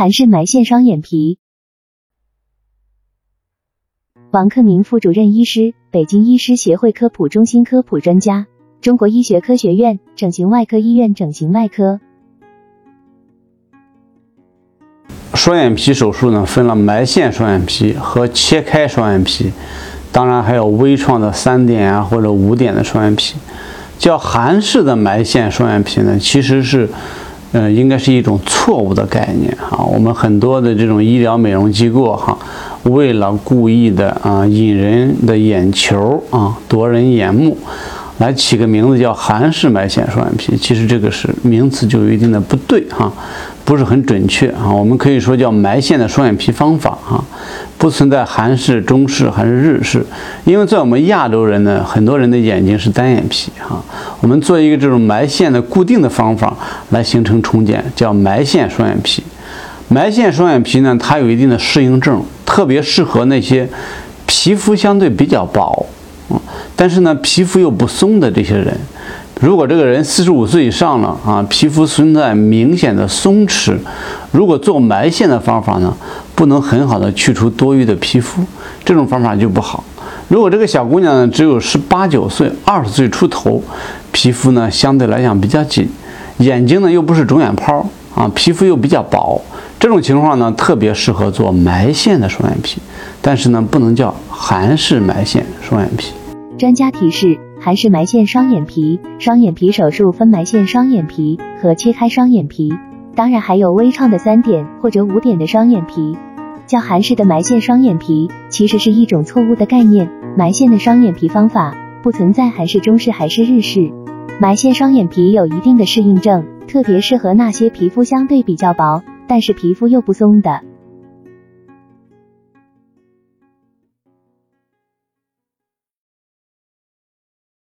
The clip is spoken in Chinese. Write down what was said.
韩式埋线双眼皮。王克明副主任医师，北京医师协会科普中心科普专家，中国医学科学院整形外科医院整形外科。双眼皮手术呢，分了埋线双眼皮和切开双眼皮，当然还有微创的三点啊或者五点的双眼皮。叫韩式的埋线双眼皮呢，其实是。呃，应该是一种错误的概念哈。我们很多的这种医疗美容机构哈，为了故意的啊引人的眼球啊夺人眼目，来起个名字叫韩式埋线双眼皮，其实这个是名词就有一定的不对哈。不是很准确啊，我们可以说叫埋线的双眼皮方法啊，不存在韩式、中式还是日式，因为在我们亚洲人呢，很多人的眼睛是单眼皮哈，我们做一个这种埋线的固定的方法来形成重睑，叫埋线双眼皮。埋线双眼皮呢，它有一定的适应症，特别适合那些皮肤相对比较薄，嗯，但是呢皮肤又不松的这些人。如果这个人四十五岁以上了啊，皮肤存在明显的松弛，如果做埋线的方法呢，不能很好的去除多余的皮肤，这种方法就不好。如果这个小姑娘呢只有十八九岁、二十岁出头，皮肤呢相对来讲比较紧，眼睛呢又不是肿眼泡啊，皮肤又比较薄，这种情况呢特别适合做埋线的双眼皮，但是呢不能叫韩式埋线双眼皮。专家提示。韩式埋线双眼皮，双眼皮手术分埋线双眼皮和切开双眼皮，当然还有微创的三点或者五点的双眼皮。叫韩式的埋线双眼皮，其实是一种错误的概念。埋线的双眼皮方法不存在韩式、中式还是日式。埋线双眼皮有一定的适应症，特别适合那些皮肤相对比较薄，但是皮肤又不松的。